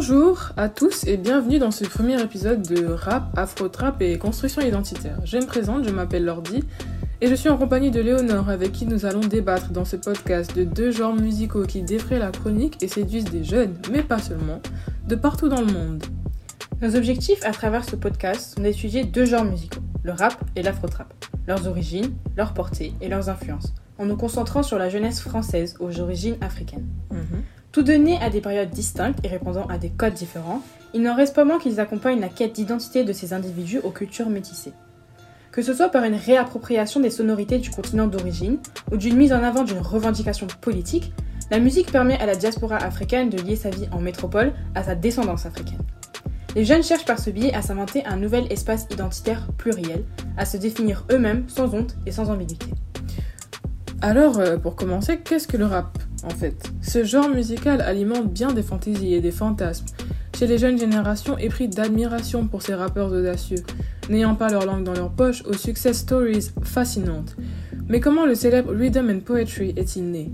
Bonjour à tous et bienvenue dans ce premier épisode de Rap, Afro-Trap et Construction identitaire. Je me présente, je m'appelle Lordi et je suis en compagnie de Léonore avec qui nous allons débattre dans ce podcast de deux genres musicaux qui défraient la chronique et séduisent des jeunes, mais pas seulement, de partout dans le monde. Nos objectifs à travers ce podcast sont d'étudier deux genres musicaux, le rap et l'afro-trap, leurs origines, leur portée et leurs influences, en nous concentrant sur la jeunesse française aux origines africaines. Mhm. Tous deux nés à des périodes distinctes et répondant à des codes différents, il n'en reste pas moins qu'ils accompagnent la quête d'identité de ces individus aux cultures métissées. Que ce soit par une réappropriation des sonorités du continent d'origine ou d'une mise en avant d'une revendication politique, la musique permet à la diaspora africaine de lier sa vie en métropole à sa descendance africaine. Les jeunes cherchent par ce biais à s'inventer un nouvel espace identitaire pluriel, à se définir eux-mêmes sans honte et sans ambiguïté. Alors, euh, pour commencer, qu'est-ce que le rap en fait? Ce genre musical alimente bien des fantaisies et des fantasmes chez les jeunes générations épris d'admiration pour ces rappeurs audacieux, n'ayant pas leur langue dans leur poche aux success stories fascinantes. Mais comment le célèbre Rhythm and Poetry est-il né?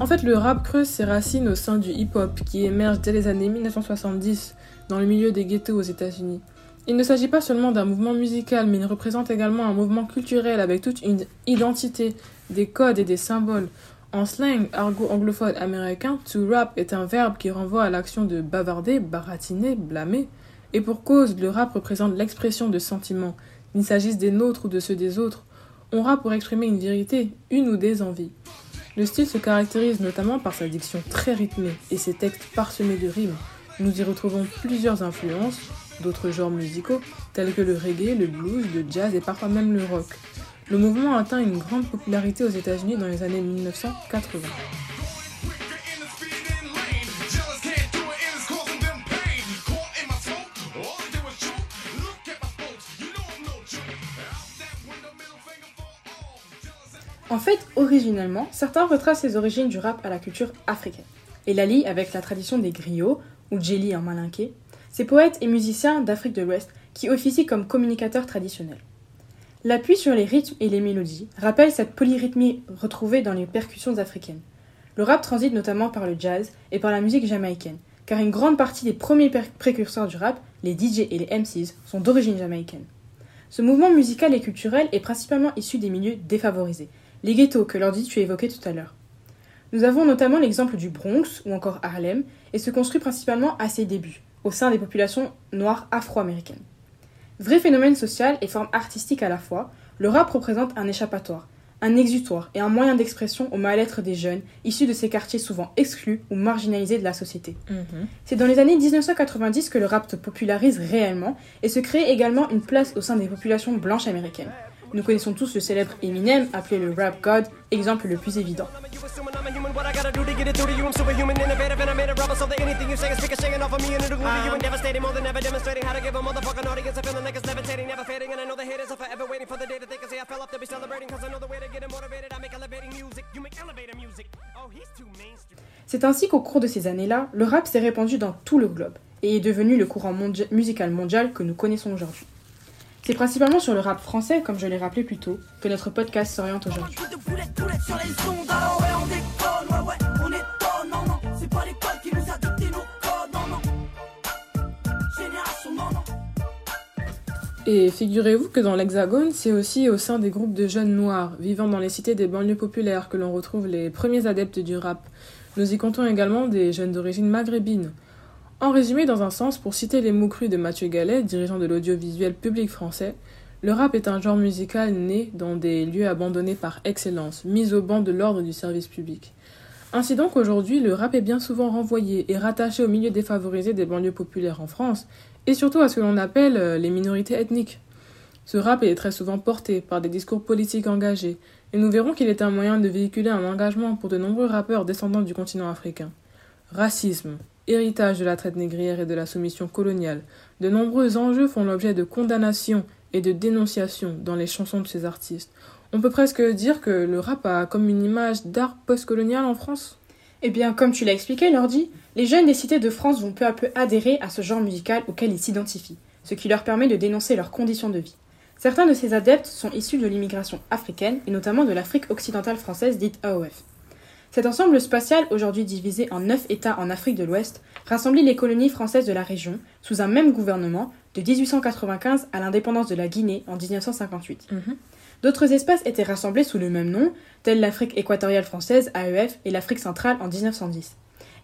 En fait, le rap creuse ses racines au sein du hip-hop qui émerge dès les années 1970 dans le milieu des ghettos aux États-Unis. Il ne s'agit pas seulement d'un mouvement musical, mais il représente également un mouvement culturel avec toute une identité, des codes et des symboles. En slang argot anglophone américain, to rap est un verbe qui renvoie à l'action de bavarder, baratiner, blâmer. Et pour cause, le rap représente l'expression de sentiments, qu'il s'agisse des nôtres ou de ceux des autres. On rappe pour exprimer une vérité, une ou des envies. Le style se caractérise notamment par sa diction très rythmée et ses textes parsemés de rimes. Nous y retrouvons plusieurs influences d'autres genres musicaux, tels que le reggae, le blues, le jazz et parfois même le rock. Le mouvement atteint une grande popularité aux États-Unis dans les années 1980. En fait, originellement, certains retracent les origines du rap à la culture africaine et la lient avec la tradition des griots, ou jelly en malinqué, ces poètes et musiciens d'Afrique de l'Ouest qui officient comme communicateurs traditionnels. L'appui sur les rythmes et les mélodies rappelle cette polyrythmie retrouvée dans les percussions africaines. Le rap transite notamment par le jazz et par la musique jamaïcaine, car une grande partie des premiers précurseurs du rap, les DJ et les MCs, sont d'origine jamaïcaine. Ce mouvement musical et culturel est principalement issu des milieux défavorisés, les ghettos que Lordi tu évoquais tout à l'heure. Nous avons notamment l'exemple du Bronx ou encore Harlem, et se construit principalement à ses débuts, au sein des populations noires afro-américaines. Vrai phénomène social et forme artistique à la fois, le rap représente un échappatoire, un exutoire et un moyen d'expression au mal-être des jeunes issus de ces quartiers souvent exclus ou marginalisés de la société. Mhm. C'est dans les années 1990 que le rap se popularise réellement et se crée également une place au sein des populations blanches américaines. Nous connaissons tous le célèbre Eminem, appelé le Rap God, exemple le plus évident. C'est ainsi qu'au cours de ces années-là, le rap s'est répandu dans tout le globe et est devenu le courant musical mondial que nous connaissons aujourd'hui. C'est principalement sur le rap français, comme je l'ai rappelé plus tôt, que notre podcast s'oriente aujourd'hui. Et figurez-vous que dans l'Hexagone, c'est aussi au sein des groupes de jeunes noirs vivant dans les cités des banlieues populaires que l'on retrouve les premiers adeptes du rap. Nous y comptons également des jeunes d'origine maghrébine. En résumé, dans un sens, pour citer les mots crus de Mathieu Gallet, dirigeant de l'audiovisuel public français, le rap est un genre musical né dans des lieux abandonnés par excellence, mis au banc de l'ordre du service public. Ainsi donc, aujourd'hui, le rap est bien souvent renvoyé et rattaché au milieu défavorisé des banlieues populaires en France, et surtout à ce que l'on appelle euh, les minorités ethniques. Ce rap est très souvent porté par des discours politiques engagés, et nous verrons qu'il est un moyen de véhiculer un engagement pour de nombreux rappeurs descendants du continent africain. Racisme, héritage de la traite négrière et de la soumission coloniale, de nombreux enjeux font l'objet de condamnations et de dénonciations dans les chansons de ces artistes. On peut presque dire que le rap a comme une image d'art postcolonial en France. Eh bien, comme tu l'as expliqué, Lordi, les jeunes des cités de France vont peu à peu adhérer à ce genre musical auquel ils s'identifient, ce qui leur permet de dénoncer leurs conditions de vie. Certains de ces adeptes sont issus de l'immigration africaine et notamment de l'Afrique occidentale française dite AOF. Cet ensemble spatial, aujourd'hui divisé en neuf États en Afrique de l'Ouest, rassemblait les colonies françaises de la région sous un même gouvernement de 1895 à l'indépendance de la Guinée en 1958. Mhm. D'autres espaces étaient rassemblés sous le même nom, tels l'Afrique équatoriale française, AEF, et l'Afrique centrale en 1910.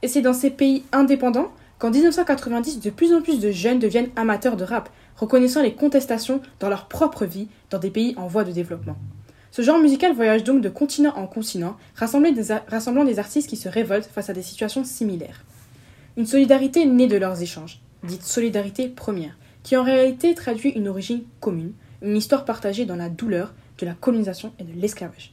Et c'est dans ces pays indépendants qu'en 1990, de plus en plus de jeunes deviennent amateurs de rap, reconnaissant les contestations dans leur propre vie dans des pays en voie de développement. Ce genre musical voyage donc de continent en continent, rassemblant des, a- rassemblant des artistes qui se révoltent face à des situations similaires. Une solidarité née de leurs échanges, dite solidarité première, qui en réalité traduit une origine commune, une histoire partagée dans la douleur de la colonisation et de l'esclavage.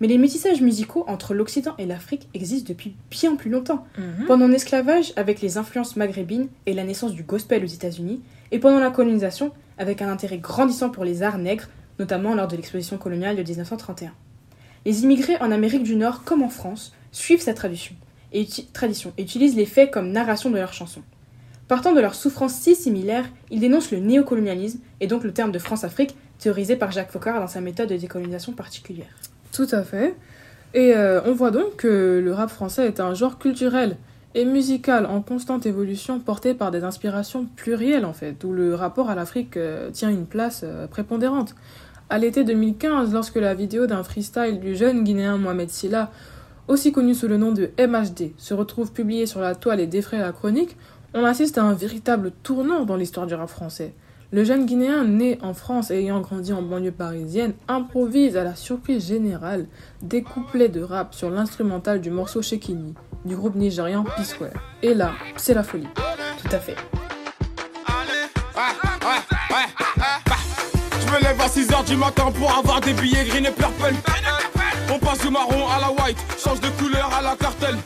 Mais les métissages musicaux entre l'Occident et l'Afrique existent depuis bien plus longtemps. Mhm. Pendant l'esclavage, avec les influences maghrébines et la naissance du gospel aux États-Unis, et pendant la colonisation, avec un intérêt grandissant pour les arts nègres, notamment lors de l'exposition coloniale de 1931. Les immigrés en Amérique du Nord comme en France suivent cette tradition et, utilisent les faits comme narration de leurs chansons. Partant de leurs souffrances si similaires, ils dénoncent le néocolonialisme et donc le terme de France-Afrique théorisé par Jacques Foccart dans sa méthode de décolonisation particulière. Tout à fait. Et euh, on voit donc que le rap français est un genre culturel et musical en constante évolution porté par des inspirations plurielles en fait, où le rapport à l'Afrique euh, tient une place euh, prépondérante. À l'été 2015, lorsque la vidéo d'un freestyle du jeune Guinéen Mohamed Silla, aussi connu sous le nom de MHD, se retrouve publiée sur la toile et défraie la chronique, on assiste à un véritable tournant dans l'histoire du rap français. Le jeune Guinéen né en France et ayant grandi en banlieue parisienne improvise à la surprise générale des couplets de rap sur l'instrumental du morceau Shekini du groupe nigérian P-Square. Et là, c'est la folie. Tout à fait. Lève à 6h du matin pour avoir des billets green et purple. On passe du marron à la white, change de couleur à la cartel.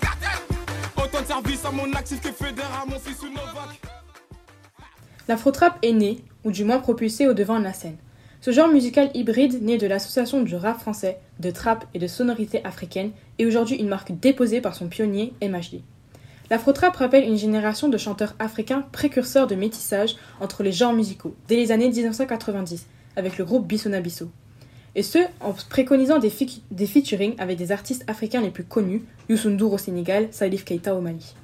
Autant de service à mon actif que mon fils ou Novak. L'afro-trap est né, ou du moins propulsé au devant de la scène. Ce genre musical hybride, né de l'association du rap français, de trap et de sonorités africaines, est aujourd'hui une marque déposée par son pionnier MHD. L'afro-trap rappelle une génération de chanteurs africains précurseurs de métissage entre les genres musicaux, dès les années 1990, avec le groupe Bissona Bisso. Et ce, en préconisant des, featuring avec des artistes africains les plus connus, Youssou au Sénégal, Salif Keita au Mali.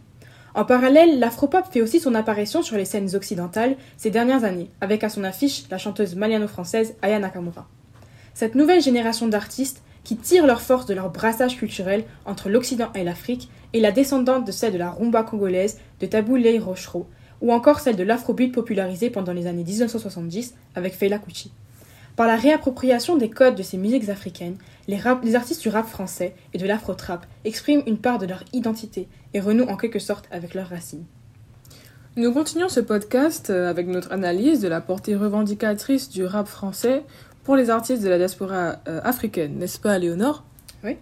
En parallèle, l'afropop fait aussi son apparition sur les scènes occidentales ces dernières années, avec à son affiche la chanteuse maliano-française Aya Nakamura. Cette nouvelle génération d'artistes qui tirent leur force de leur brassage culturel entre l'Occident et l'Afrique est la descendante de celle de la rumba congolaise de Tabou Lei Rochereau, ou encore celle de l'afrobeat popularisée pendant les années 1970 avec Fela Kuti. Par la réappropriation des codes de ces musiques africaines, les, rap- les artistes du rap français et de l'afro-trap expriment une part de leur identité et renouent en quelque sorte avec leurs racines. Nous continuons ce podcast euh, avec notre analyse de la portée revendicatrice du rap français pour les artistes de la diaspora euh, africaine, n'est-ce pas, Léonore? Oui.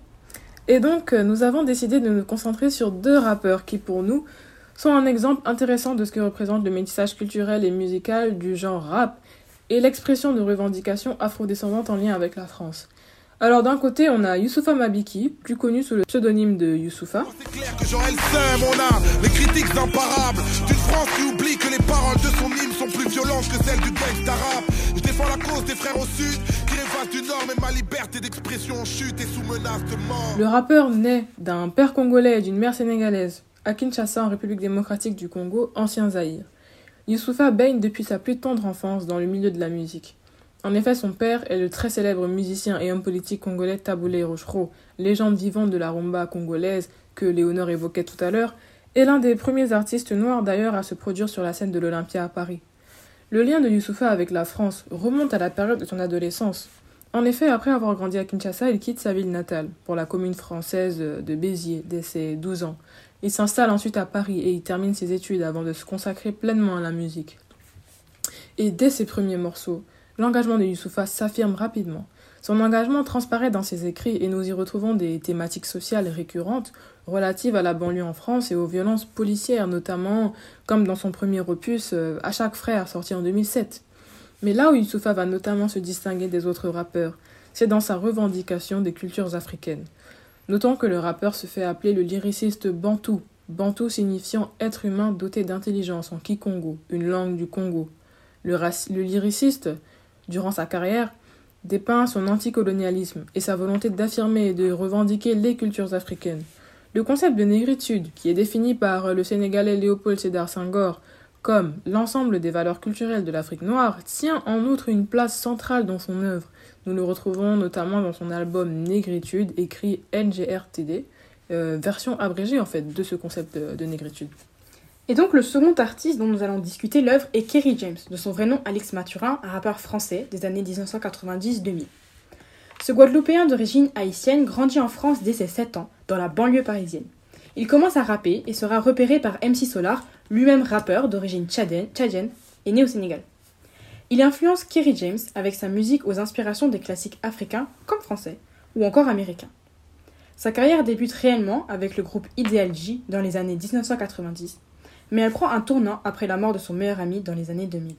Et donc, euh, nous avons décidé de nous concentrer sur deux rappeurs qui, pour nous, sont un exemple intéressant de ce que représente le métissage culturel et musical du genre rap et l'expression de revendications afrodescendantes en lien avec la France. Alors d'un côté, on a Youssoufa Mabiki, plus connu sous le pseudonyme de Youssoufa. C'est clair que j'aurai le seum, on a les critiques imparables d'une France qui oublie que les paroles de son hymne sont plus violentes que celles du gangsta rap. Je défends la cause des frères au sud qui rêvent du nord, mais ma liberté d'expression en chute et sous menace de mort. Le rappeur naît d'un père congolais et d'une mère sénégalaise, à Kinshasa en République démocratique du Congo, ancien Zaïre. Youssoufa baigne depuis sa plus tendre enfance dans le milieu de la musique. En effet, son père est le très célèbre musicien et homme politique congolais Taboulé Rochereau, légende vivante de la rumba congolaise que Léonore évoquait tout à l'heure, et l'un des premiers artistes noirs d'ailleurs à se produire sur la scène de l'Olympia à Paris. Le lien de Youssoufa avec la France remonte à la période de son adolescence. En effet, après avoir grandi à Kinshasa, il quitte sa ville natale pour la commune française de Béziers dès ses 12 ans. Il s'installe ensuite à Paris et y termine ses études avant de se consacrer pleinement à la musique. Et dès ses premiers morceaux, l'engagement de Youssoufa s'affirme rapidement. Son engagement transparaît dans ses écrits et nous y retrouvons des thématiques sociales récurrentes relatives à la banlieue en France et aux violences policières, notamment comme dans son premier opus euh, À chaque frère, sorti en 2007. Mais là où Youssoufa va notamment se distinguer des autres rappeurs, c'est dans sa revendication des cultures africaines. Notons que le rappeur se fait appeler le lyriciste bantou, bantou signifiant être humain doté d'intelligence en kikongo, une langue du Congo. Le, lyriciste, durant sa carrière, dépeint son anticolonialisme et sa volonté d'affirmer et de revendiquer les cultures africaines. Le concept de négritude, qui est défini par le Sénégalais Léopold Sédar Senghor comme l'ensemble des valeurs culturelles de l'Afrique noire, tient en outre une place centrale dans son œuvre. Nous le retrouvons notamment dans son album Négritude, écrit NGRTD, euh, version abrégée en fait de ce concept de, de négritude. Et donc le second artiste dont nous allons discuter l'œuvre est Kerry James, de son vrai nom Alex Mathurin, un rappeur français des années 1990-2000. Ce Guadeloupéen d'origine haïtienne grandit en France dès ses 7 ans, dans la banlieue parisienne. Il commence à rapper et sera repéré par MC Solar, lui-même rappeur d'origine tchadienne et né au Sénégal. Il influence Kerry James avec sa musique aux inspirations des classiques africains comme français ou encore américains. Sa carrière débute réellement avec le groupe Ideal J dans les années 1990, mais elle prend un tournant après la mort de son meilleur ami dans les années 2000.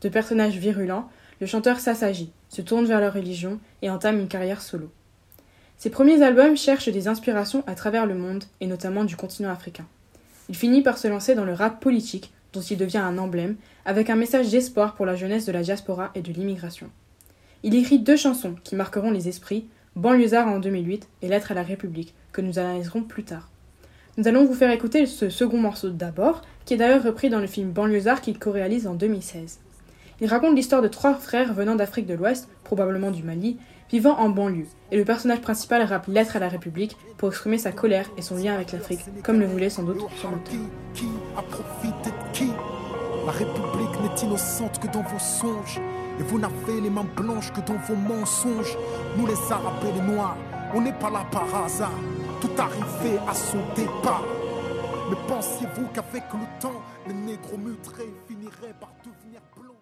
De personnage virulent, le chanteur s'assagit, se tourne vers la religion et entame une carrière solo. Ses premiers albums cherchent des inspirations à travers le monde et notamment du continent africain. Il finit par se lancer dans le rap politique, dont il devient un emblème, avec un message d'espoir pour la jeunesse de la diaspora et de l'immigration. Il écrit deux chansons qui marqueront les esprits, Banlieusard en 2008 et Lettre à la République, que nous analyserons plus tard. Nous allons vous faire écouter ce second morceau d'abord, qui est d'ailleurs repris dans le film Banlieusard qu'il co-réalise en 2016. Il raconte l'histoire de trois frères venant d'Afrique de l'Ouest, probablement du Mali, vivant en banlieue, et le personnage principal rappe Lettre à la République pour exprimer sa colère et son lien avec l'Afrique, comme le voulait sans doute son auteur. La République n'est innocente que dans vos songes. Et vous n'avez les mains blanches que dans vos mensonges. Nous les Arabes et les Noirs, on n'est pas là par hasard. Tout arrivé à son départ. Mais pensiez-vous qu'avec le temps, les négros mutrés finiraient par devenir blancs?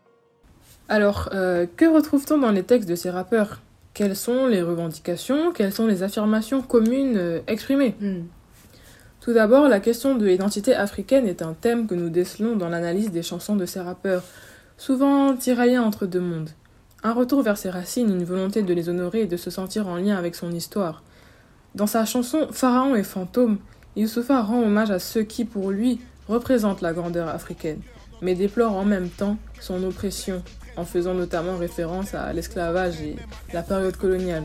Alors, euh, que retrouve-t-on dans les textes de ces rappeurs? Quelles sont les revendications? Quelles sont les affirmations communes euh, exprimées? Hmm. Tout d'abord, la question de l'identité africaine est un thème que nous décelons dans l'analyse des chansons de ces rappeurs, souvent tiraillés entre deux mondes. Un retour vers ses racines, une volonté de les honorer et de se sentir en lien avec son histoire. Dans sa chanson Pharaon et fantôme, Youssoufa rend hommage à ceux qui, pour lui, représentent la grandeur africaine, mais déplore en même temps son oppression, en faisant notamment référence à l'esclavage et la période coloniale.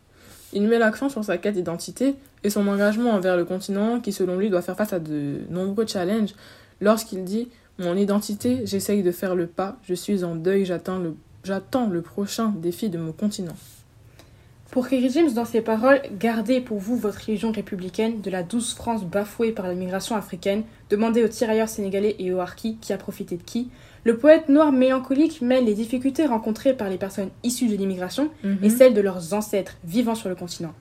Il met l'accent sur sa quête d'identité et son engagement envers le continent qui, selon lui, doit faire face à de nombreux challenges lorsqu'il dit Mon identité, j'essaye de faire le pas, je suis en deuil, j'attends le, prochain défi de mon continent. Pour Kerry James, dans ses paroles, gardez pour vous votre religion républicaine de la douce France bafouée par l'immigration africaine, demandez aux tirailleurs sénégalais et aux harkis qui a profité de qui. Le poète noir mélancolique mêle les difficultés rencontrées par les personnes issues de l'immigration et celles de leurs ancêtres vivant sur le continent.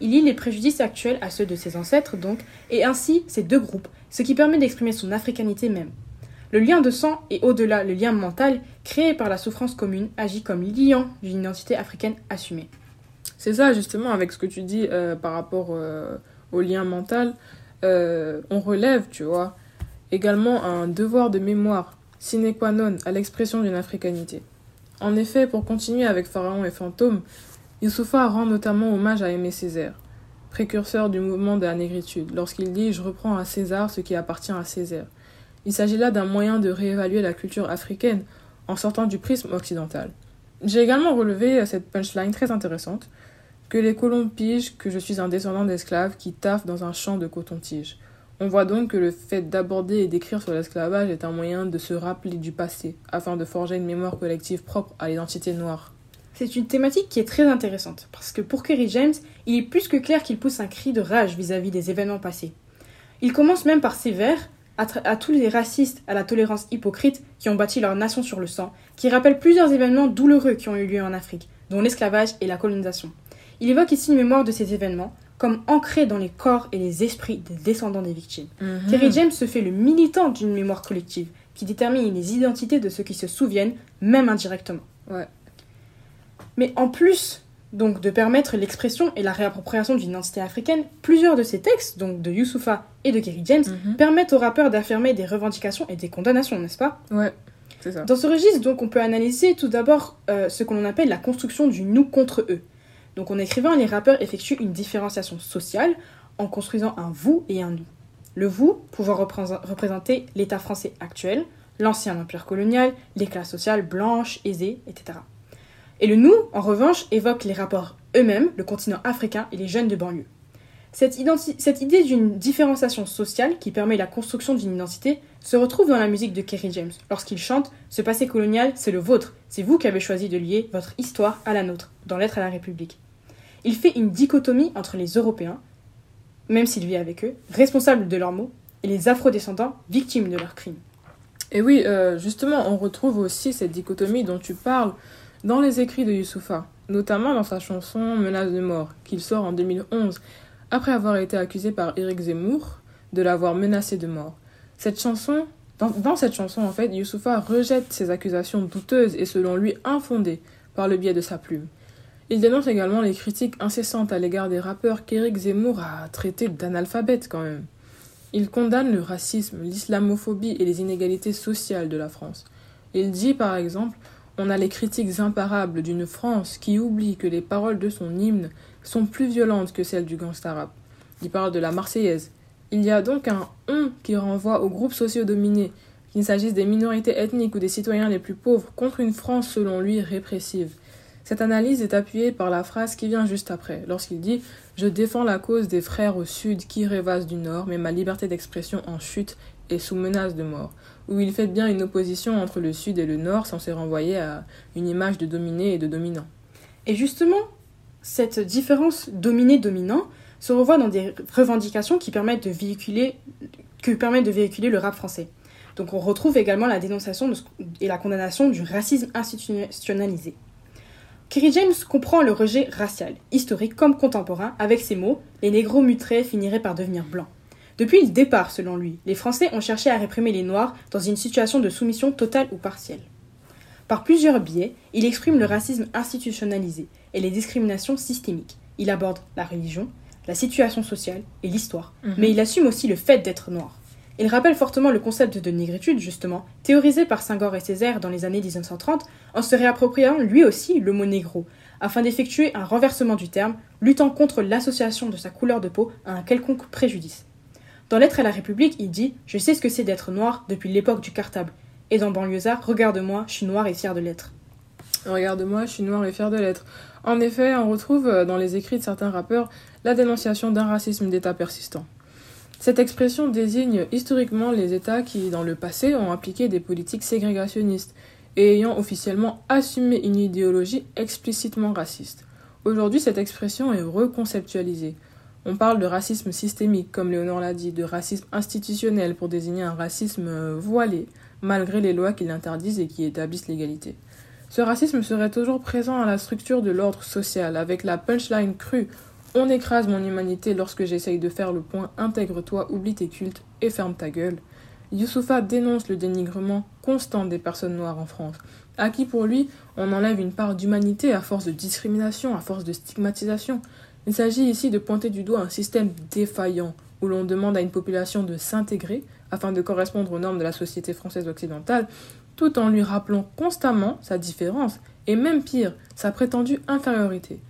Il lie les préjudices actuels à ceux de ses ancêtres, donc, et ainsi ces deux groupes, ce qui permet d'exprimer son africanité même. Le lien de sang et au-delà le lien mental, créé par la souffrance commune, agit comme liant d'une identité africaine assumée. C'est ça, justement, avec ce que tu dis euh, par rapport euh, au lien mental, euh, on relève, tu vois, également un devoir de mémoire sine qua non à l'expression d'une africanité. En effet, pour continuer avec Pharaon et Fantôme, Youssoufa rend notamment hommage à Aimé Césaire, précurseur du mouvement de la négritude, lorsqu'il dit Je reprends à César ce qui appartient à Césaire. Il s'agit là d'un moyen de réévaluer la culture africaine en sortant du prisme occidental. J'ai également relevé cette punchline très intéressante que les colons pigent que je suis un descendant d'esclaves qui taffent dans un champ de coton-tige. On voit donc que le fait d'aborder et d'écrire sur l'esclavage est un moyen de se rappeler du passé, afin de forger une mémoire collective propre à l'identité noire. C'est une thématique qui est très intéressante, parce que pour Kerry James, il est plus que clair qu'il pousse un cri de rage vis-à-vis des événements passés. Il commence même par ces vers à tous les racistes, à la tolérance hypocrite qui ont bâti leur nation sur le sang, qui rappellent plusieurs événements douloureux qui ont eu lieu en Afrique, dont l'esclavage et la colonisation. Il évoque ici une mémoire de ces événements, comme ancrés dans les corps et les esprits des descendants des victimes. Kerry James se fait le militant d'une mémoire collective, qui détermine les identités de ceux qui se souviennent, même indirectement. Ouais. Mais en plus donc de permettre l'expression et la réappropriation d'une identité africaine, plusieurs de ces textes, donc de Youssoufa et de Kerry James, Mhm. permettent aux rappeurs d'affirmer des revendications et des condamnations, n'est-ce pas? Ouais, c'est ça. Dans ce registre, donc, on peut analyser tout d'abord euh, ce que l'on appelle la construction du nous contre eux. Donc, en écrivant, les rappeurs effectuent une différenciation sociale en construisant un vous et un nous. Le vous pouvant représent- représenter l'État français actuel, l'ancien empire colonial, les classes sociales blanches, aisées, etc. Et le nous, en revanche, évoque les rapports eux-mêmes, le continent africain et les jeunes de banlieue. Cette, cette idée d'une différenciation sociale qui permet la construction d'une identité se retrouve dans la musique de Kerry James lorsqu'il chante Ce passé colonial, c'est le vôtre, c'est vous qui avez choisi de lier votre histoire à la nôtre, dans Lettre à la République. Il fait une dichotomie entre les Européens, même s'il vit avec eux, responsables de leurs maux, et les afrodescendants, victimes de leurs crimes. Et oui, euh, justement, on retrouve aussi cette dichotomie dont tu parles dans les écrits de Youssoufa, notamment dans sa chanson Menace de mort, qu'il sort en 2011, après avoir été accusé par Éric Zemmour de l'avoir menacé de mort. Cette chanson, dans, dans cette chanson, en fait, Youssoufa rejette ces accusations douteuses et selon lui infondées par le biais de sa plume. Il dénonce également les critiques incessantes à l'égard des rappeurs qu'Éric Zemmour a traités d'analphabètes quand même. Il condamne le racisme, l'islamophobie et les inégalités sociales de la France. Il dit par exemple On a les critiques imparables d'une France qui oublie que les paroles de son hymne sont plus violentes que celles du gangsta rap. Il parle de la Marseillaise. Il y a donc un on qui renvoie aux groupes sociaux dominés, qu'il s'agisse des minorités ethniques ou des citoyens les plus pauvres, contre une France selon lui répressive. Cette analyse est appuyée par la phrase qui vient juste après, lorsqu'il dit Je défends la cause des frères au sud qui rêvassent du nord, mais ma liberté d'expression en chute est sous menace de mort. Où il fait bien une opposition entre le sud et le nord, censé renvoyer à une image de dominé et de dominant. Et justement, cette différence dominé-dominant se revoit dans des revendications qui permettent de véhiculer, que permettent de véhiculer le rap français. Donc on retrouve également la dénonciation et la condamnation du racisme institutionnalisé. Kerry James comprend le rejet racial, historique comme contemporain, avec ces mots les négros mutrés finiraient par devenir blancs. Depuis le départ, selon lui, les Français ont cherché à réprimer les Noirs dans une situation de soumission totale ou partielle. Par plusieurs biais, il exprime le racisme institutionnalisé et les discriminations systémiques. Il aborde la religion, la situation sociale et l'histoire, mais il assume aussi le fait d'être noir. Il rappelle fortement le concept de négritude, justement, théorisé par Senghor et Césaire dans les années 1930, en se réappropriant lui aussi le mot négro, afin d'effectuer un renversement du terme, luttant contre l'association de sa couleur de peau à un quelconque préjudice. Dans Lettre à la République, il dit Je sais ce que c'est d'être noir depuis l'époque du cartable. Et dans Banlieusard, regarde-moi, je suis noir et fier de l'être. Regarde-moi, je suis noir et fier de l'être. En effet, on retrouve euh, dans les écrits de certains rappeurs la dénonciation d'un racisme d'État persistant. Cette expression désigne historiquement les États qui, dans le passé, ont appliqué des politiques ségrégationnistes et ayant officiellement assumé une idéologie explicitement raciste. Aujourd'hui, cette expression est reconceptualisée. On parle de racisme systémique, comme Léonore l'a dit, de racisme institutionnel pour désigner un racisme euh, voilé, malgré les lois qui l'interdisent et qui établissent l'égalité. Ce racisme serait toujours présent à la structure de l'ordre social, avec la punchline crue On écrase mon humanité lorsque j'essaye de faire le point, intègre-toi, oublie tes cultes et ferme ta gueule. Youssoufa dénonce le dénigrement constant des personnes noires en France, à qui pour lui on enlève une part d'humanité à force de discrimination, à force de stigmatisation. Il s'agit ici de pointer du doigt un système défaillant, où l'on demande à une population de s'intégrer afin de correspondre aux normes de la société française occidentale, tout en lui rappelant constamment sa différence, et même pire, sa prétendue infériorité.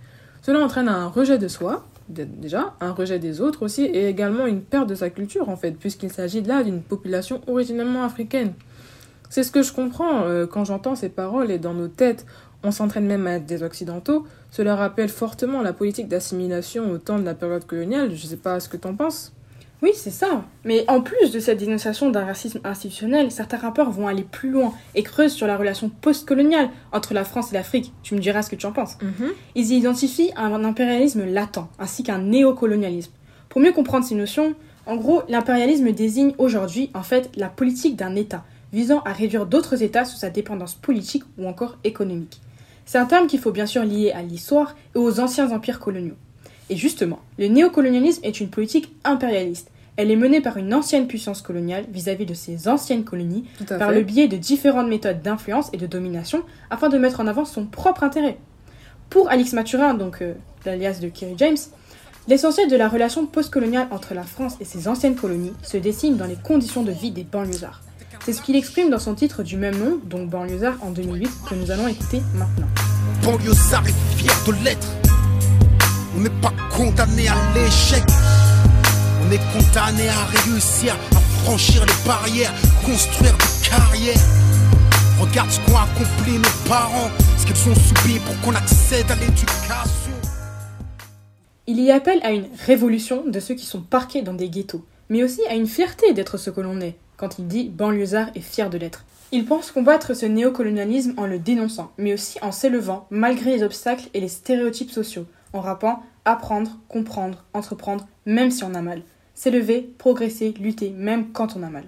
Cela entraîne un rejet de soi, déjà, un rejet des autres aussi, et également une perte de sa culture en fait, puisqu'il s'agit là d'une population originellement africaine. C'est ce que je comprends euh, quand j'entends ces paroles et dans nos têtes, on s'entraîne même à être des occidentaux. Cela rappelle fortement la politique d'assimilation au temps de la période coloniale. Je sais pas ce que t'en penses. Oui, c'est ça. Mais en plus de cette dénonciation d'un racisme institutionnel, certains rappeurs vont aller plus loin et creusent sur la relation postcoloniale entre la France et l'Afrique. Tu me diras ce que tu en penses. Ils y identifient un impérialisme latent, ainsi qu'un néocolonialisme. Pour mieux comprendre ces notions, en gros, l'impérialisme désigne aujourd'hui, en fait, la politique d'un État, visant à réduire d'autres États sous sa dépendance politique ou encore économique. C'est un terme qu'il faut bien sûr lier à l'histoire et aux anciens empires coloniaux. Et justement, le néocolonialisme est une politique impérialiste. Elle est menée par une ancienne puissance coloniale vis-à-vis de ses anciennes colonies par fait. le biais de différentes méthodes d'influence et de domination afin de mettre en avant son propre intérêt. Pour Alix Mathurin, donc euh, l'alias de Kerry James, l'essentiel de la relation postcoloniale entre la France et ses anciennes colonies se dessine dans les conditions de vie des banlieusards. C'est ce qu'il exprime dans son titre du même nom, donc Banlieusard en 2008, que nous allons écouter maintenant. Banlieusard est fier de l'être. On n'est pas condamné à l'échec. On est condamné à réussir, à franchir les barrières, construire des carrières. Regarde ce qu'ont accompli nos parents, ce qu'ils ont subi pour qu'on accède à l'éducation. Il y appelle à une révolution de ceux qui sont parqués dans des ghettos, mais aussi à une fierté d'être ce que l'on est, quand il dit banlieusard est fier de l'être. Il pense combattre ce néocolonialisme en le dénonçant, mais aussi en s'élevant malgré les obstacles et les stéréotypes sociaux, en rappant apprendre, comprendre, entreprendre, même si on a mal. S'élever, progresser, lutter, même quand on a mal.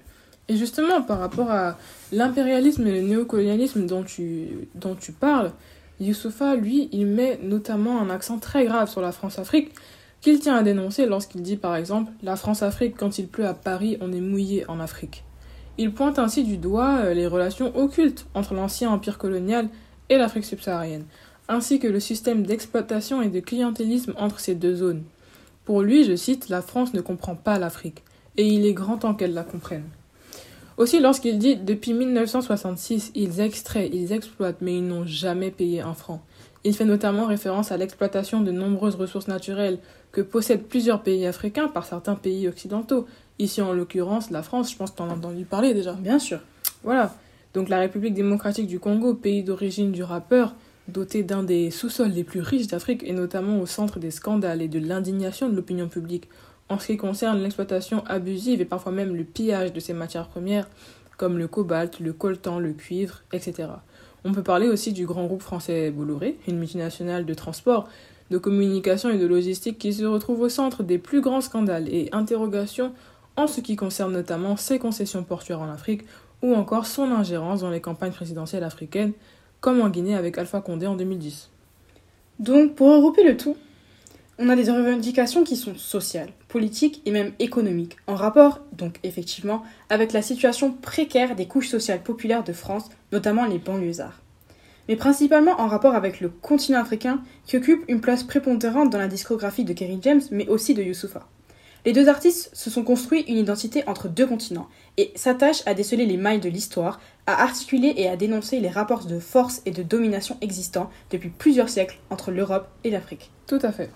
Et justement, par rapport à l'impérialisme et le néocolonialisme dont tu, dont tu parles, Youssoufa, lui, il met notamment un accent très grave sur la France-Afrique, qu'il tient à dénoncer lorsqu'il dit par exemple La France-Afrique, quand il pleut à Paris, on est mouillé en Afrique. Il pointe ainsi du doigt euh, les relations occultes entre l'ancien empire colonial et l'Afrique subsaharienne, ainsi que le système d'exploitation et de clientélisme entre ces deux zones. Pour lui, je cite, La France ne comprend pas l'Afrique, et il est grand temps qu'elle la comprenne. Aussi, lorsqu'il dit Depuis 1966, ils extraient, ils exploitent, mais ils n'ont jamais payé un franc. Il fait notamment référence à l'exploitation de nombreuses ressources naturelles que possèdent plusieurs pays africains par certains pays occidentaux. Ici, en l'occurrence, la France, je pense que tu en as entendu parler déjà. Bien sûr. Voilà. Donc la République démocratique du Congo, pays d'origine du rappeur, doté d'un des sous-sols les plus riches d'Afrique et notamment au centre des scandales et de l'indignation de l'opinion publique en ce qui concerne l'exploitation abusive et parfois même le pillage de ces matières premières comme le cobalt, le coltan, le cuivre, etc. On peut parler aussi du grand groupe français Bolloré, une multinationale de transport, de communication et de logistique qui se retrouve au centre des plus grands scandales et interrogations en ce qui concerne notamment ses concessions portuaires en Afrique ou encore son ingérence dans les campagnes présidentielles africaines, comme en Guinée avec Alpha Condé en 2010. Donc, pour regrouper le tout, on a des revendications qui sont sociales, politiques et même économiques, en rapport, donc effectivement, avec la situation précaire des couches sociales populaires de France, notamment les banlieusards. Mais principalement en rapport avec le continent africain qui occupe une place prépondérante dans la discographie de Kerry James, mais aussi de Youssoufa. Les deux artistes se sont construits une identité entre deux continents et s'attachent à déceler les mailles de l'histoire, à articuler et à dénoncer les rapports de force et de domination existants depuis plusieurs siècles entre l'Europe et l'Afrique. Tout à fait.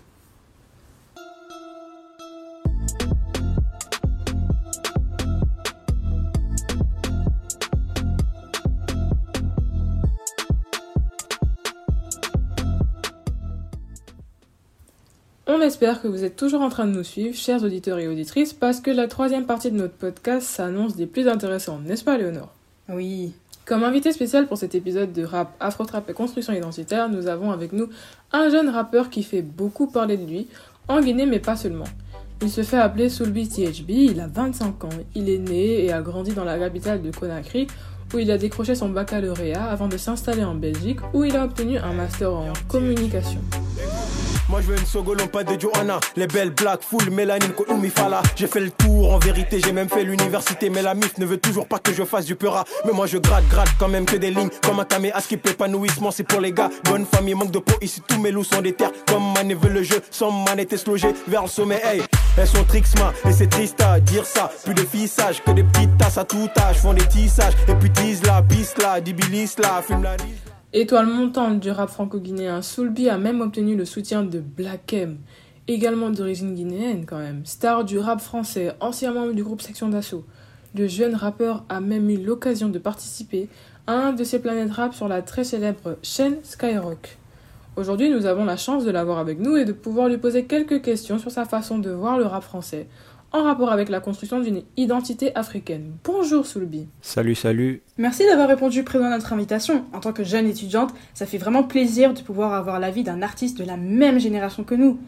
On espère que vous êtes toujours en train de nous suivre, chers auditeurs et auditrices, parce que la troisième partie de notre podcast s'annonce des plus intéressantes, n'est-ce pas, Léonore? Oui. Comme invité spécial pour cet épisode de rap, afro-trap et construction identitaire, nous avons avec nous un jeune rappeur qui fait beaucoup parler de lui, en Guinée mais pas seulement. Il se fait appeler Soulby THB, il a 25 ans, il est né et a grandi dans la capitale de Conakry, où il a décroché son baccalauréat avant de s'installer en Belgique, où il a obtenu un master en communication. Moi je veux une sogolon, pas de Johanna. Les belles black, full mélanine, Koumi Fala. J'ai fait le tour en vérité, j'ai même fait l'université. Mais la MIF ne veut toujours pas que je fasse du peura. Mais moi je gratte, gratte quand même que des lignes. Comme un camé, à qui épanouissement, c'est pour les gars. Bonne famille, manque de peau. Ici tous mes loups sont des terres. Comme man veut le jeu, sans manette se loger vers le sommet. Hey, elles sont trixma et c'est triste à dire ça. Plus de fissage que des petites tasses à tout âge. Font des tissages et puis disent la, pisse là, dibilis là, fume la. Étoile montante du rap franco-guinéen, Soulby a même obtenu le soutien de Black M, également d'origine guinéenne quand même, star du rap français, ancien membre du groupe Section d'Assaut. Le jeune rappeur a même eu l'occasion de participer à un de ses planètes rap sur la très célèbre chaîne Skyrock. Aujourd'hui, nous avons la chance de l'avoir avec nous et de pouvoir lui poser quelques questions sur sa façon de voir le rap français, en rapport avec la construction d'une identité africaine. Bonjour Soulby. Salut, salut. Merci d'avoir répondu présent à notre invitation. En tant que jeune étudiante, ça fait vraiment plaisir de pouvoir avoir l'avis d'un artiste de la même génération que nous.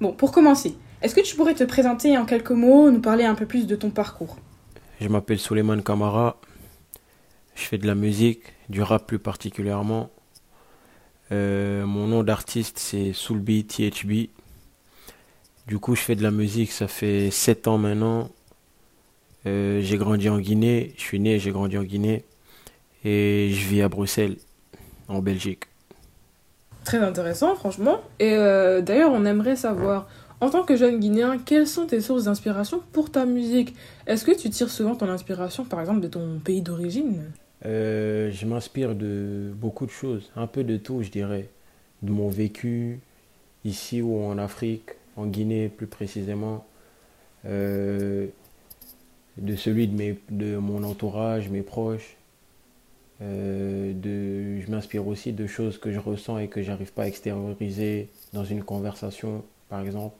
Bon, pour commencer, est-ce que tu pourrais te présenter en quelques mots, nous parler un peu plus de ton parcours? Je m'appelle Suleiman Kamara. Je fais de la musique, du rap plus particulièrement. Euh, mon nom d'artiste c'est Soulby THB. Du coup, je fais de la musique, ça fait 7 ans maintenant. Euh, j'ai grandi en Guinée, je suis né, j'ai grandi en Guinée. Et je vis à Bruxelles, en Belgique. Très intéressant, franchement. Et euh, d'ailleurs, on aimerait savoir, en tant que jeune Guinéen, quelles sont tes sources d'inspiration pour ta musique? Est-ce que tu tires souvent ton inspiration, par exemple, de ton pays d'origine? Euh, je m'inspire de beaucoup de choses, un peu de tout, je dirais. De mon vécu ici ou en Afrique, en Guinée plus précisément. Euh, de celui de, mes, de mon entourage, mes proches. Euh, de, je m'inspire aussi de choses que je ressens et que j'arrive pas à extérioriser dans une conversation, par exemple.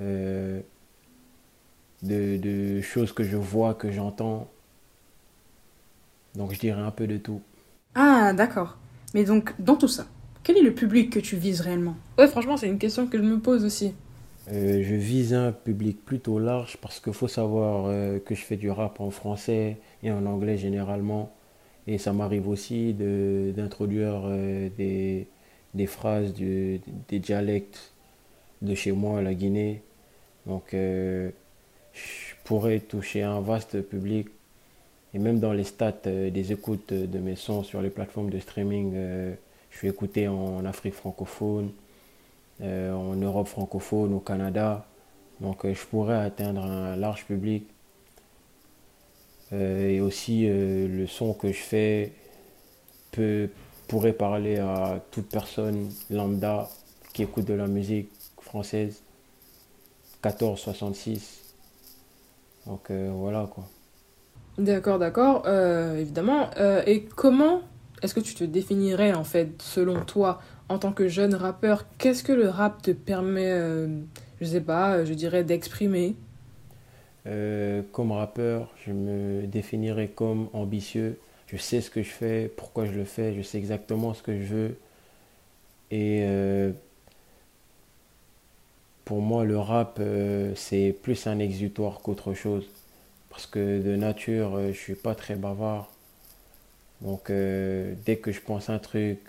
Euh, de, de choses que je vois, que j'entends. Donc je dirais un peu de tout. Ah, d'accord. Mais donc, dans tout ça, quel est le public que tu vises réellement? Ouais, franchement, c'est une question que je me pose aussi. Euh, je vise un public plutôt large parce qu'il faut savoir euh, que je fais du rap en français et en anglais généralement. Et ça m'arrive aussi d'introduire euh, des, phrases, du- des dialectes de chez moi, la Guinée. Donc je pourrais toucher un vaste public. Et même dans les stats des écoutes de mes sons sur les plateformes de streaming, je suis écouté en Afrique francophone, euh, en Europe francophone, au Canada. Donc euh, je pourrais atteindre un large public. Euh, et aussi le son que je fais peut, pourrait parler à toute personne lambda qui écoute de la musique française. 1466. Donc voilà quoi. D'accord, d'accord, évidemment. Et comment est-ce que tu te définirais, en fait, selon toi, en tant que jeune rappeur Qu'est-ce que le rap te permet, euh, je sais pas, je dirais, d'exprimer? Euh, comme rappeur, je me définirais comme ambitieux. Je sais ce que je fais, pourquoi je le fais, je sais exactement ce que je veux. Et euh, pour moi, le rap, euh, c'est plus un exutoire qu'autre chose. Parce que de nature, euh, je suis pas très bavard. Donc, euh, dès que je pense un truc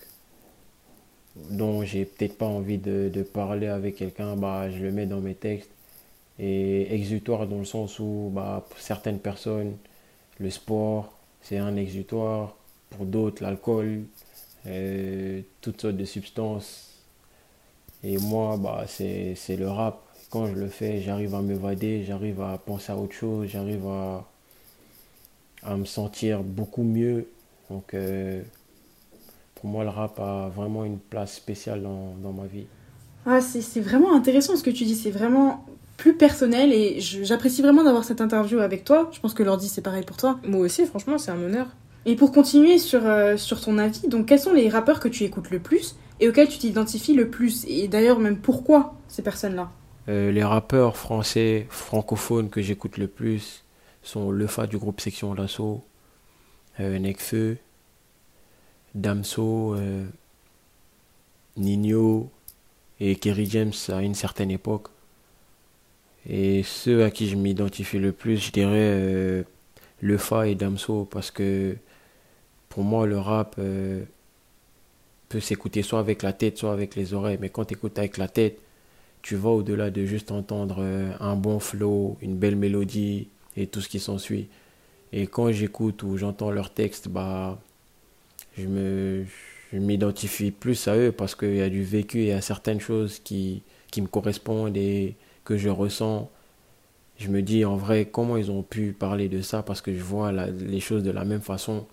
dont j'ai peut-être pas envie de, parler avec quelqu'un, bah, je le mets dans mes textes et exutoire dans le sens où bah, pour certaines personnes, le sport, c'est un exutoire. Pour d'autres, l'alcool, euh, toutes sortes de substances. Et moi, bah, c'est, le rap. Quand je le fais, j'arrive à m'évader, j'arrive à penser à autre chose, j'arrive à, à me sentir beaucoup mieux. Donc, euh, pour moi, le rap a vraiment une place spéciale dans, dans ma vie. Ah, c'est c'est vraiment intéressant ce que tu dis. C'est vraiment plus personnel et j'apprécie vraiment d'avoir cette interview avec toi. Je pense que l'ordi, c'est pareil pour toi. Moi aussi, franchement, c'est un honneur. Et pour continuer sur, euh, sur ton avis, donc quels sont les rappeurs que tu écoutes le plus et auxquels tu t'identifies le plus? Et d'ailleurs, même pourquoi ces personnes-là? Euh, les rappeurs français francophones que j'écoute le plus sont Lefa du groupe Section d'Assaut, euh, Nekfeu, Damso, euh, Nino et Kerry James à une certaine époque. Et ceux à qui je m'identifie le plus, je dirais euh, Lefa et Damso parce que pour moi le rap euh, peut s'écouter soit avec la tête, soit avec les oreilles. Mais quand tu écoutes avec la tête, tu vas au-delà de juste entendre euh, un bon flow, une belle mélodie et tout ce qui s'ensuit. Et quand j'écoute ou j'entends leurs textes, bah, je me, je m'identifie plus à eux parce qu'il y a du vécu et a certaines choses qui, qui me correspondent et que je ressens. Je me dis en vrai comment ils ont pu parler de ça parce que je vois les choses de la même façon.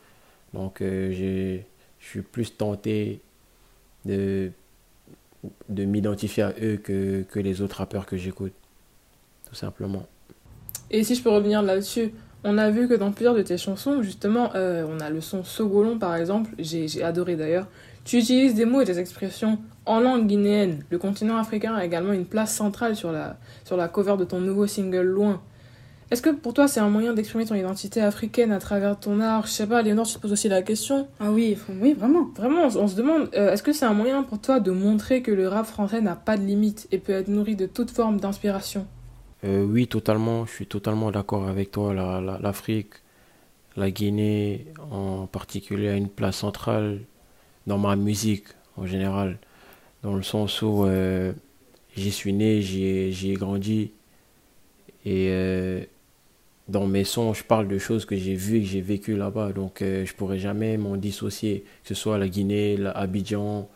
Donc euh, je suis plus tenté de, de m'identifier à eux que, que les autres rappeurs que j'écoute. Tout simplement. Et si je peux revenir là-dessus, on a vu que dans plusieurs de tes chansons, justement, euh, on a le son Sogolon par exemple, j'ai adoré d'ailleurs. Tu utilises des mots et des expressions en langue guinéenne. Le continent africain a également une place centrale sur la, sur la cover de ton nouveau single Loin. Est-ce que pour toi c'est un moyen d'exprimer ton identité africaine à travers ton art? Je sais pas, Léonore, tu te poses aussi la question. Ah oui, oui, vraiment. Vraiment, on, se- on se demande, euh, est-ce que c'est un moyen pour toi de montrer que le rap français n'a pas de limite et peut être nourri de toute forme d'inspiration? Euh, oui, totalement. Je suis totalement d'accord avec toi. La- la- L'Afrique, la, Guinée en particulier, a une place centrale dans ma musique en général. Dans le sens où euh, j'y suis né, j'y ai, ai grandi. Et euh, dans mes sons, je parle de choses que j'ai vues et que j'ai vécues là-bas. Donc euh, je pourrais jamais m'en dissocier. Que ce soit la Guinée, la Abidjan,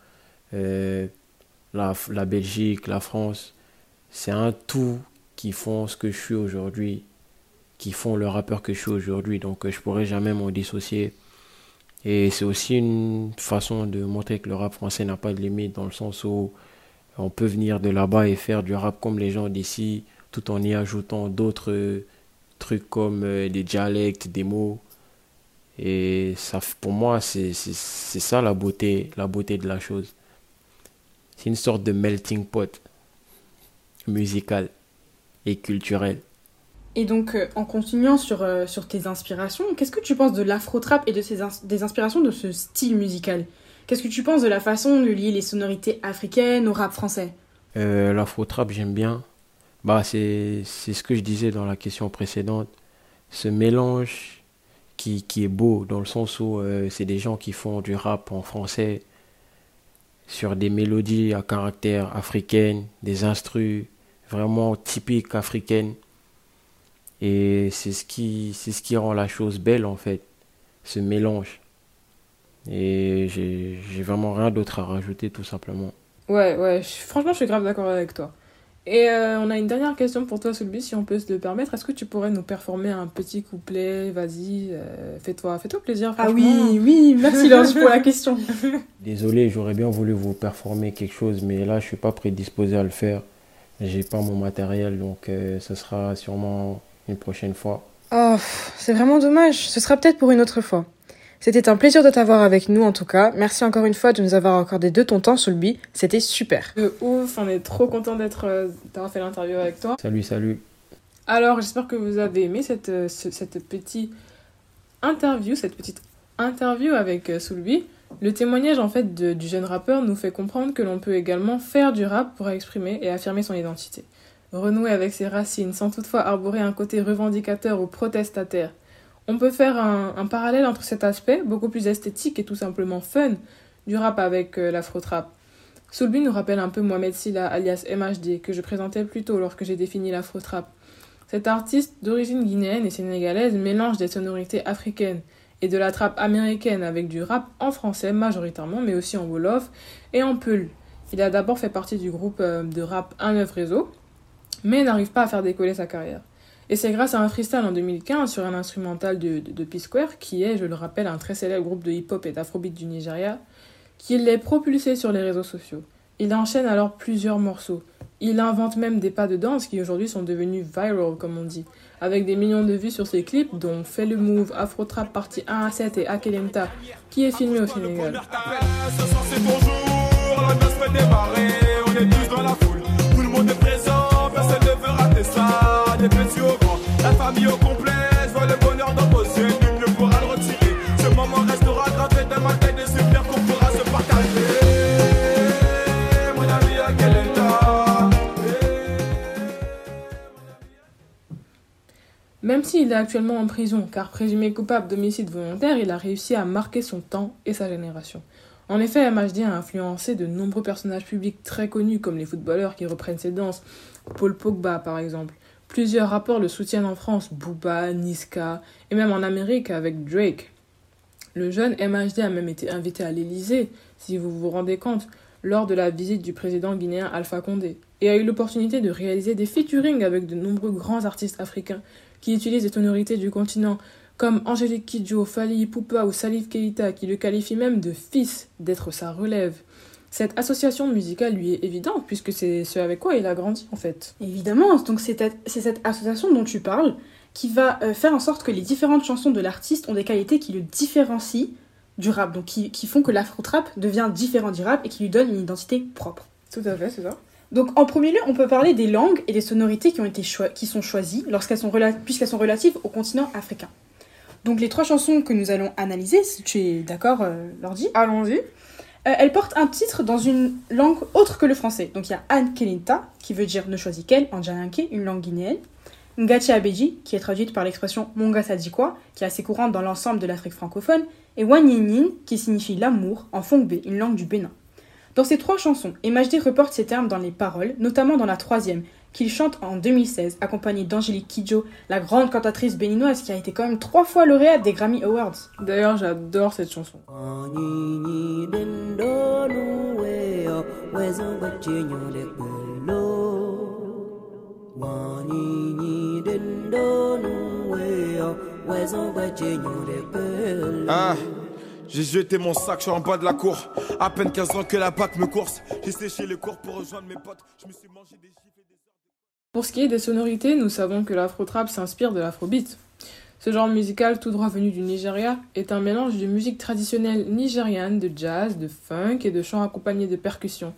euh, la, la Belgique, la France. C'est un tout qui font ce que je suis aujourd'hui, qui font le rappeur que je suis aujourd'hui. Donc euh, je pourrais jamais m'en dissocier. Et c'est aussi une façon de montrer que le rap français n'a pas de limite dans le sens où on peut venir de là-bas et faire du rap comme les gens d'ici tout en y ajoutant d'autres trucs comme euh, des dialectes, des mots. Et ça, pour moi, c'est ça la beauté, la beauté de la chose. C'est une sorte de melting pot musical et culturel. Et donc, euh, en continuant sur, euh, sur tes inspirations, qu'est-ce que tu penses de l'afro-trap et de ses ins- des inspirations de ce style musical? Qu'est-ce que tu penses de la façon de lier les sonorités africaines au rap français? Euh, L'afro-trap, j'aime bien. Bah, c'est c'est ce que je disais dans la question précédente. Ce mélange qui, qui est beau dans le sens où euh, c'est des gens qui font du rap en français sur des mélodies à caractère africaine, des instrus vraiment typiques africaines. Et c'est ce qui, c'est ce qui rend la chose belle en fait, ce mélange. Et j'ai j'ai vraiment rien d'autre à rajouter tout simplement. Ouais, ouais, je- franchement, je suis grave d'accord avec toi. Et euh, on a une dernière question pour toi, Soulby, si on peut se le permettre. Est-ce que tu pourrais nous performer un petit couplet? Vas-y, euh, fais-toi fais-toi plaisir. Ah oui, oui, merci Laurence pour la question. Désolé, j'aurais bien voulu vous performer quelque chose, mais là, je suis pas prédisposé à le faire. J'ai pas mon matériel, donc euh, ce sera sûrement une prochaine fois. Oh, c'est vraiment dommage. Ce sera peut-être pour une autre fois. C'était un plaisir de t'avoir avec nous en tout cas. Merci encore une fois de nous avoir accordé de ton temps, Soulby. C'était super. De ouf, on est trop content d'être, euh, d'avoir fait l'interview avec toi. Salut, salut. Alors, j'espère que vous avez aimé cette, euh, ce- cette petite interview, cette petite interview avec euh, Soulby. Le témoignage en fait du jeune rappeur nous fait comprendre que l'on peut également faire du rap pour exprimer et affirmer son identité. Renouer avec ses racines sans toutefois arborer un côté revendicateur ou protestataire. On peut faire un, un parallèle entre cet aspect, beaucoup plus esthétique et tout simplement fun, du rap avec euh, l'afro-trap. Soulby nous rappelle un peu Mohamed Silla, alias MHD, que je présentais plus tôt lorsque j'ai défini l'afro-trap. Cet artiste d'origine guinéenne et sénégalaise mélange des sonorités africaines et de la trappe américaine avec du rap en français majoritairement, mais aussi en wolof et en peul. Il a d'abord fait partie du groupe euh, de rap 1-9 Réseau, mais n'arrive pas à faire décoller sa carrière. Et c'est grâce à un freestyle en 2015 sur un instrumental de, de, P-Square, qui est, je le rappelle, un très célèbre groupe de hip-hop et d'afrobeat du Nigeria, qu'il l'est propulsé sur les réseaux sociaux. Il enchaîne alors plusieurs morceaux. Il invente même des pas de danse qui aujourd'hui sont devenus viral, comme on dit, avec des millions de vues sur ses clips, dont Fais le Move, Afro Trap Partie 1 à 7 et Akelenta, qui est filmé au Sénégal. Même s'il est actuellement en prison, car présumé coupable d'homicide volontaire, il a réussi à marquer son temps et sa génération. En effet, MHD a influencé de nombreux personnages publics très connus comme les footballeurs qui reprennent ses danses, Paul Pogba par exemple. Plusieurs rappeurs le soutiennent en France, Booba, Niska, et même en Amérique avec Drake. Le jeune MHD a même été invité à l'Élysée, si vous vous rendez compte, lors de la visite du président guinéen Alpha Condé, et a eu l'opportunité de réaliser des featuring avec de nombreux grands artistes africains qui utilisent les tonorités du continent, comme Angélique Kidjo, Fali Poupa ou Salif Keita, qui le qualifient même de fils, d'être sa relève. Cette association musicale lui est évidente, puisque c'est ce avec quoi il a grandi en fait. Évidemment, donc c'est c'est cette association dont tu parles qui va euh, faire en sorte que les différentes chansons de l'artiste ont des qualités qui le différencient du rap, donc qui, qui font que l'afro-trap devient différent du rap et qui lui donne une identité propre. Tout à fait, c'est ça. Donc en premier lieu, on peut parler des langues et des sonorités qui ont été qui sont choisies lorsqu'elles sont rela- puisqu'elles sont relatives au continent africain. Donc les trois chansons que nous allons analyser, si tu es d'accord, euh, Lordi, Allons-y. euh, elles portent un titre dans une langue autre que le français. Donc il y a Anne Kelinta, qui veut dire ne choisis qu'elle en djalanké, une langue guinéenne. Ngati Abeji, qui est traduite par l'expression Monga Sadikwa, qui est assez courante dans l'ensemble de l'Afrique francophone. Et Wanyinin, qui signifie l'amour en Fongbe, une langue du Bénin. Dans ces trois chansons, MHD reporte ces termes dans les paroles, notamment dans la troisième, qu'il chante en 2016, accompagné d'Angélique Kidjo, la grande cantatrice béninoise qui a été quand même trois fois lauréate des Grammy Awards. D'ailleurs, j'adore cette chanson. Ah, j'ai jeté mon sac, je suis en bas de la cour. À peine 15 ans que la PAC me course. J'ai séché les cours pour rejoindre mes potes. Je me suis mangé des gifles et des Pour ce qui est des sonorités, nous savons que l'afro-trap s'inspire de l'afrobeat. Ce genre musical tout droit venu du Nigeria est un mélange de musique traditionnelle nigériane, de jazz, de funk et de chants accompagnés de percussions.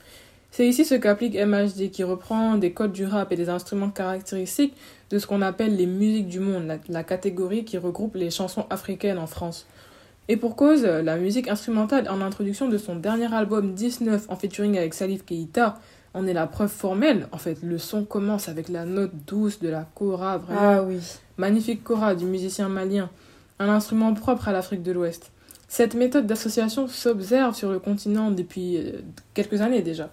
C'est ici ce qu'applique MHD qui reprend des codes du rap et des instruments caractéristiques de ce qu'on appelle les musiques du monde, la catégorie qui regroupe les chansons africaines en France. Et pour cause, la musique instrumentale en introduction de son dernier album 19 en featuring avec Salif Keita en est la preuve formelle. En fait, le son commence avec la note douce de la kora, vraiment Ah oui. magnifique kora du musicien malien, un instrument propre à l'Afrique de l'Ouest. Cette méthode d'association s'observe sur le continent depuis euh, quelques années déjà.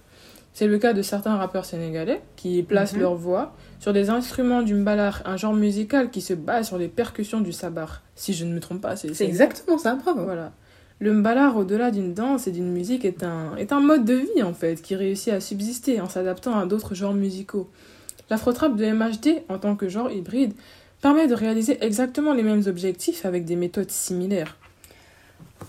C'est le cas de certains rappeurs sénégalais qui placent Mhm. leur voix sur des instruments du mbalar, un genre musical qui se base sur les percussions du sabar. Si je ne me trompe pas, c'est C'est exactement ça, bravo. voilà. Le mbalar, au-delà d'une danse et d'une musique, est un, est un mode de vie, en fait, qui réussit à subsister en s'adaptant à d'autres genres musicaux. L'afro-trap de MHD, en tant que genre hybride, permet de réaliser exactement les mêmes objectifs avec des méthodes similaires.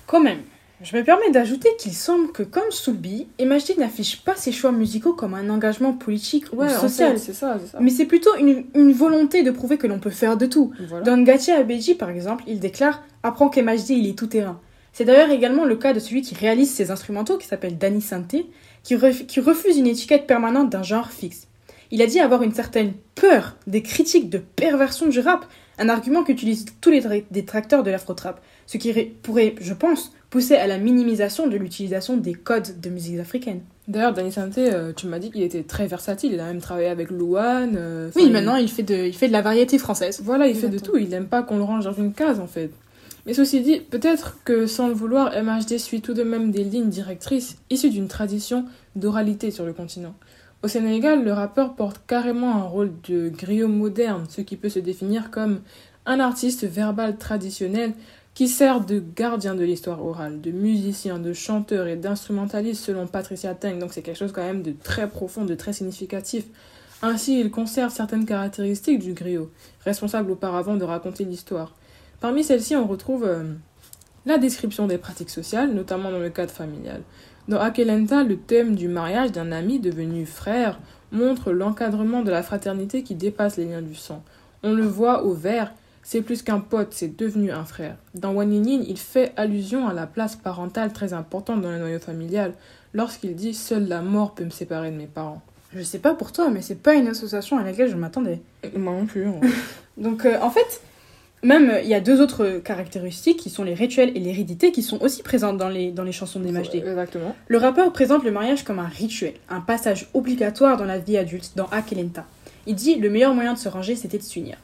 Quand même, je me permets d'ajouter qu'il semble que, comme Soulby, MHD n'affiche pas ses choix musicaux comme un engagement politique ou en social. fait, c'est ça, c'est ça. Mais c'est plutôt une, une volonté de prouver que l'on peut faire de tout. Voilà. Dans Ngatia Abeji, par exemple, il déclare Apprends qu'MHD, il est tout terrain. C'est d'ailleurs également le cas de celui qui réalise ses instrumentaux, qui s'appelle Danny Santé, qui, ref- qui refuse une étiquette permanente d'un genre fixe. Il a dit avoir une certaine peur des critiques de perversion du rap, un argument qu'utilisent tous les tra- détracteurs de l'afro-trap, ce qui pourrait, je pense, pousser à la minimisation de l'utilisation des codes de musique africaine. D'ailleurs, Danny Santé, euh, tu m'as dit qu'il était très versatile. Il a même travaillé avec Louane. euh, Oui, maintenant il fait, de, il fait de la variété française. Voilà, il fait de tout. Il n'aime pas qu'on le range dans une case, en fait. Mais ceci dit, peut-être que sans le vouloir, MHD suit tout de même des lignes directrices issues d'une tradition d'oralité sur le continent. Au Sénégal, le rappeur porte carrément un rôle de griot moderne, ce qui peut se définir comme un artiste verbal traditionnel qui sert de gardien de l'histoire orale, de musicien, de chanteur et d'instrumentaliste selon Patricia Teng. Donc c'est quelque chose quand même de très profond, de très significatif. Ainsi, il conserve certaines caractéristiques du griot, responsable auparavant de raconter l'histoire. Parmi celles-ci, on retrouve euh, la description des pratiques sociales, notamment dans le cadre familial. Dans Akelenta, le thème du mariage d'un ami devenu frère montre l'encadrement de la fraternité qui dépasse les liens du sang. On le voit au vers, c'est plus qu'un pote, c'est devenu un frère. Dans Waninin, il fait allusion à la place parentale très importante dans le noyau familial, lorsqu'il dit Seule la mort peut me séparer de mes parents. Je sais pas pour toi, mais c'est pas une association à laquelle je m'attendais. Moi non plus. hein. Donc euh, en fait, même euh, il y a deux autres caractéristiques qui sont les rituels et l'hérédité qui sont aussi présentes dans les, dans les chansons des MHD. Exactement. Le rappeur présente le mariage comme un rituel, un passage obligatoire dans la vie adulte dans Akelenta. Il dit le meilleur moyen de se ranger c'était de s'unir.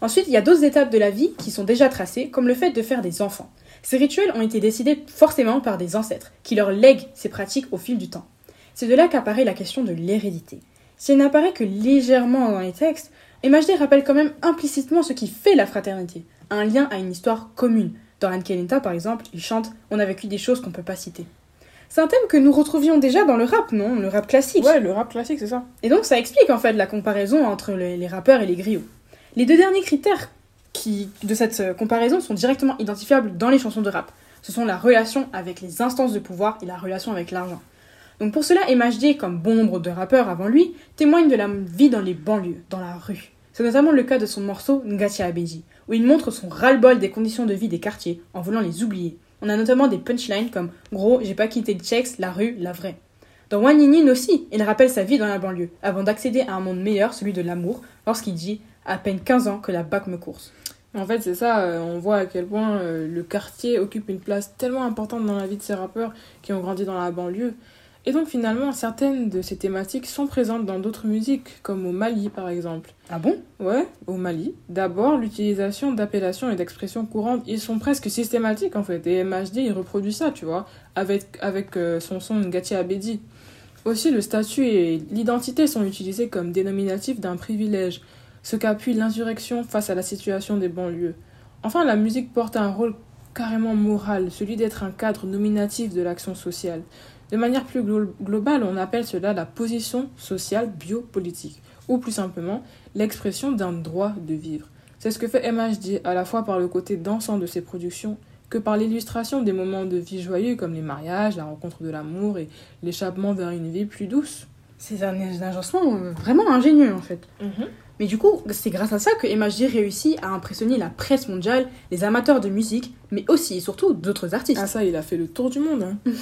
Ensuite, il y a d'autres étapes de la vie qui sont déjà tracées, comme le fait de faire des enfants. Ces rituels ont été décidés forcément par des ancêtres, qui leur lèguent ces pratiques au fil du temps. C'est de là qu'apparaît la question de l'hérédité. Si elle n'apparaît que légèrement dans les textes, MHD rappelle quand même implicitement ce qui fait la fraternité, un lien à une histoire commune. Dans Ankelenta, par exemple, il chante On a vécu des choses qu'on peut pas citer. C'est un thème que nous retrouvions déjà dans le rap, non? Le rap classique. Ouais, le rap classique, c'est ça. Et donc ça explique en fait la comparaison entre les rappeurs et les griots. Les deux derniers critères qui, de cette euh, comparaison sont directement identifiables dans les chansons de rap. Ce sont la relation avec les instances de pouvoir et la relation avec l'argent. Donc pour cela, MHD, comme bon nombre de rappeurs avant lui, témoigne de la vie dans les banlieues, dans la rue. C'est notamment le cas de son morceau Ngatia Abeji, où il montre son ras-le-bol des conditions de vie des quartiers, en voulant les oublier. On a notamment des punchlines comme Gros, j'ai pas quitté checks, la rue, la vraie. Dans One Nin aussi, il rappelle sa vie dans la banlieue, avant d'accéder à un monde meilleur, celui de l'amour, lorsqu'il dit à peine 15 ans que la bac me course. En fait, c'est ça, euh, on voit à quel point euh, le quartier occupe une place tellement importante dans la vie de ces rappeurs qui ont grandi dans la banlieue. Et donc finalement, certaines de ces thématiques sont présentes dans d'autres musiques, comme au Mali par exemple. Ah bon? Ouais, au Mali. D'abord, l'utilisation d'appellations et d'expressions courantes, ils sont presque systématiques en fait. Et MHD, il reproduit ça, tu vois, avec, avec euh, son son Ngati Abedi. Aussi, le statut et l'identité sont utilisés comme dénominatifs d'un privilège, ce qu'appuie l'insurrection face à la situation des banlieues. Enfin, la musique porte un rôle carrément moral, celui d'être un cadre nominatif de l'action sociale. De manière plus glo- globale, on appelle cela la position sociale biopolitique, ou plus simplement, l'expression d'un droit de vivre. C'est ce que fait MHD à la fois par le côté dansant de ses productions que par l'illustration des moments de vie joyeux comme les mariages, la rencontre de l'amour et l'échappement vers une vie plus douce. C'est un agencement euh, vraiment ingénieux en fait. Mais du coup, c'est grâce à ça que MHD réussit à impressionner la presse mondiale, les amateurs de musique, mais aussi et surtout d'autres artistes. Ah ça, il a fait le tour du monde. Hein.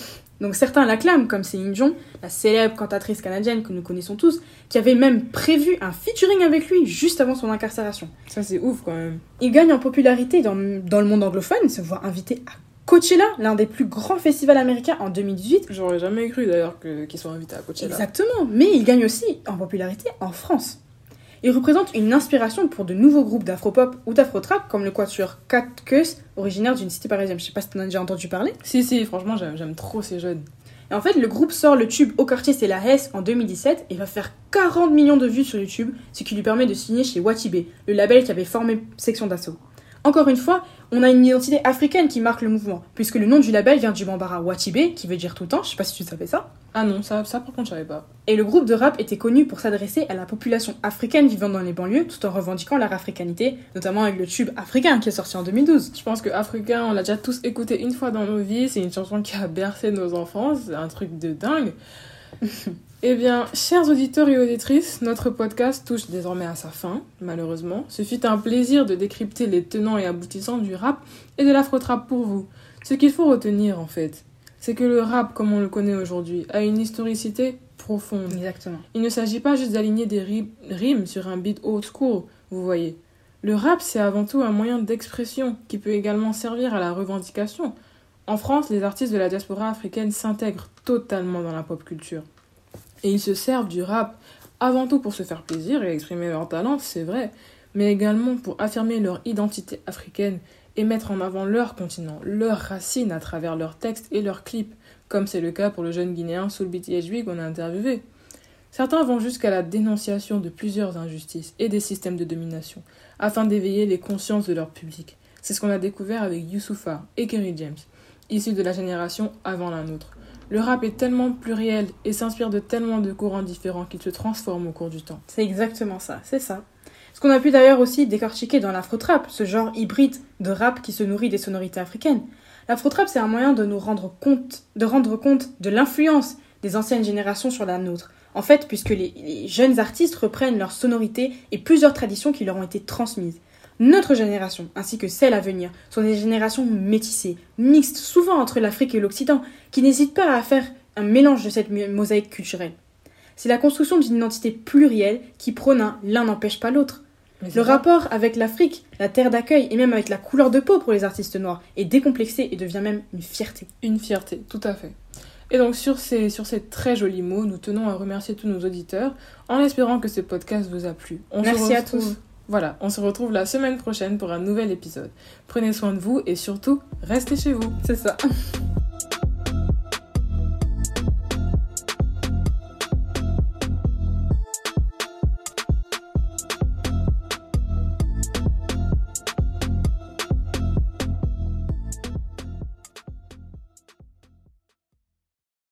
Donc certains l'acclament, comme Céline Dion, la célèbre cantatrice canadienne que nous connaissons tous, qui avait même prévu un featuring avec lui juste avant son incarcération. Ça, c'est ouf quand même. Il gagne en popularité dans, dans le monde anglophone, se voit invité à Coachella, l'un des plus grands festivals américains en 2018. J'aurais jamais cru d'ailleurs qu'ils soient invités à Coachella. Exactement, mais il gagne aussi en popularité en France. Il représente une inspiration pour de nouveaux groupes d'afropop ou d'afrotrap, comme le quatuor Cat Cuss, originaire d'une cité parisienne. Je sais pas si t'en as déjà entendu parler. Si, si, franchement, j'aime j'aime trop ces jeunes. Et en fait, le groupe sort le tube Au quartier c'est la Hesse en 2017 et va faire 40 millions de vues sur YouTube, ce qui lui permet de signer chez Watibé, le label qui avait formé Section d'Assaut. Encore une fois, on a une identité africaine qui marque le mouvement, puisque le nom du label vient du bambara Watibé, qui veut dire tout le temps, je sais pas si tu savais ça. Ah non, ça, ça par contre, je savais pas. Et le groupe de rap était connu pour s'adresser à la population africaine vivant dans les banlieues, tout en revendiquant leur africanité, notamment avec le tube africain qui est sorti en 2012. Je pense que Africain, on l'a déjà tous écouté une fois dans nos vies. C'est une chanson qui a bercé nos enfants. C'est un truc de dingue. eh bien, chers auditeurs et auditrices, notre podcast touche désormais à sa fin, malheureusement. Ce fut un plaisir de décrypter les tenants et aboutissants du rap et de l'afro-trap pour vous. Ce qu'il faut retenir, en fait, c'est que le rap, comme on le connaît aujourd'hui, a une historicité profonde. Exactement. Il ne s'agit pas juste d'aligner des ri- rimes sur un beat old school, vous voyez. Le rap, c'est avant tout un moyen d'expression qui peut également servir à la revendication. En France, les artistes de la diaspora africaine s'intègrent totalement dans la pop culture. Et ils se servent du rap avant tout pour se faire plaisir et exprimer leur talent, c'est vrai, mais également pour affirmer leur identité africaine et mettre en avant leur continent, leurs racines à travers leurs textes et leurs clips, comme c'est le cas pour le jeune Guinéen Soul BTHB qu'on a interviewé. Certains vont jusqu'à la dénonciation de plusieurs injustices et des systèmes de domination, afin d'éveiller les consciences de leur public. C'est ce qu'on a découvert avec Youssoufa et Kerry James, issus de la génération avant la nôtre. Le rap est tellement pluriel et s'inspire de tellement de courants différents qu'il se transforme au cours du temps. C'est exactement ça, c'est ça. Ce qu'on a pu d'ailleurs aussi décortiquer dans l'afro-trap, ce genre hybride de rap qui se nourrit des sonorités africaines. L'afro-trap, c'est un moyen de nous rendre compte, de rendre compte de l'influence des anciennes générations sur la nôtre. En fait, puisque les, les jeunes artistes reprennent leurs sonorités et plusieurs traditions qui leur ont été transmises. Notre génération, ainsi que celle à venir, sont des générations métissées, mixtes, souvent entre l'Afrique et l'Occident, qui n'hésitent pas à faire un mélange de cette mo- mosaïque culturelle. C'est la construction d'une identité plurielle qui prône un l'un n'empêche pas l'autre. Le rapport avec l'Afrique, la terre d'accueil et même avec la couleur de peau pour les artistes noirs est décomplexé et devient même une fierté. Une fierté, tout à fait. Et donc sur ces, sur ces très jolis mots, nous tenons à remercier tous nos auditeurs en espérant que ce podcast vous a plu. On se Merci à tous. Voilà, on se retrouve la semaine prochaine pour un nouvel épisode. Prenez soin de vous et surtout, restez chez vous. C'est ça.